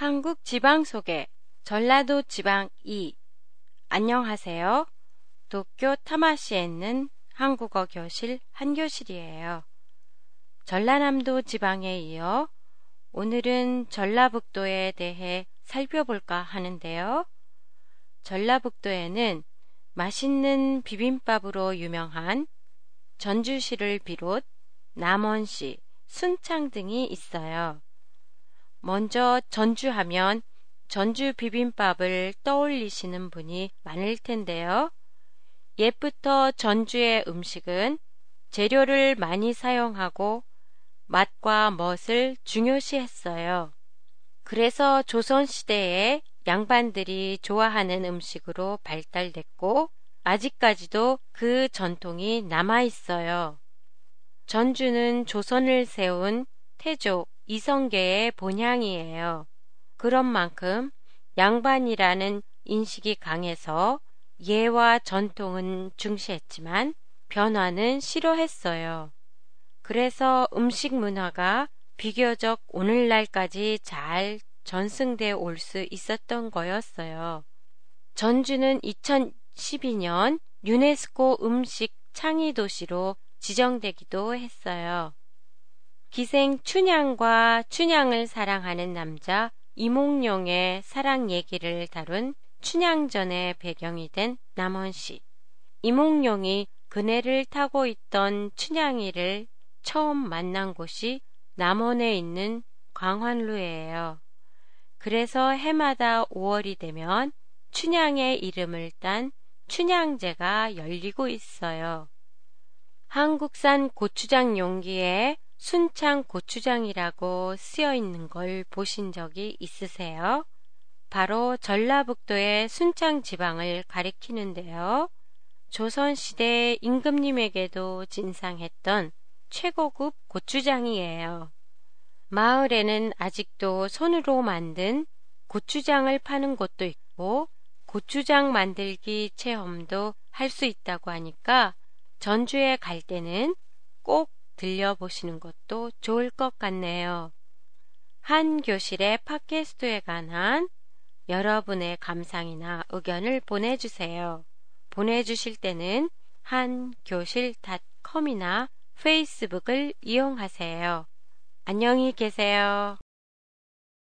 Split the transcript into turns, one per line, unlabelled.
한국 지방 소개 전라도 지방 2 안녕하세요. 도쿄 타마시에 있는 한국어 교실 한교실이에요. 전라남도 지방에 이어 오늘은 전라북도에 대해 살펴볼까 하는데요. 전라북도에는 맛있는 비빔밥으로 유명한 전주시를 비롯 남원시, 순창 등이 있어요. 먼저 전주하면 전주 비빔밥을 떠올리시는 분이 많을 텐데요. 옛부터 전주의 음식은 재료를 많이 사용하고 맛과 멋을 중요시했어요. 그래서 조선시대에 양반들이 좋아하는 음식으로 발달됐고 아직까지도 그 전통이 남아 있어요. 전주는 조선을 세운 태조 이성계의 본향이에요. 그런 만큼 양반이라는 인식이 강해서 예와 전통은 중시했지만 변화는 싫어했어요. 그래서 음식 문화가 비교적 오늘날까지 잘 전승돼 올 수 있었던 거였어요. 전주는 2012년 유네스코 음식 창의 도시로 지정되기도 했어요. 기생 춘향과 춘향을 사랑하는 남자 이몽룡의 사랑 얘기를 다룬 춘향전의 배경이 된 남원시. 이몽룡이 그네를 타고 있던 춘향이를 처음 만난 곳이 남원에 있는 광환루예요. 그래서 해마다 5월이 되면 춘향의 이름을 딴 춘향제가 열리고 있어요. 한국산 고추장 용기에 순창 고추장이라고 쓰여 있는 걸 보신 적이 있으세요? 바로 전라북도의 순창 지방을 가리키는데요. 조선시대 임금님에게도 진상했던 최고급 고추장이에요. 마을에는 아직도 손으로 만든 고추장을 파는 곳도 있고 고추장 만들기 체험도 할 수 있다고 하니까 전주에 갈 때는 꼭 들려보시는 것도 좋을 것 같네요. 한 교실의 팟캐스트에 관한 여러분의 감상이나 의견을 보내주세요. 보내주실 때는 한교실닷컴이나 페이스북을 이용하세요. 안녕히 계세요.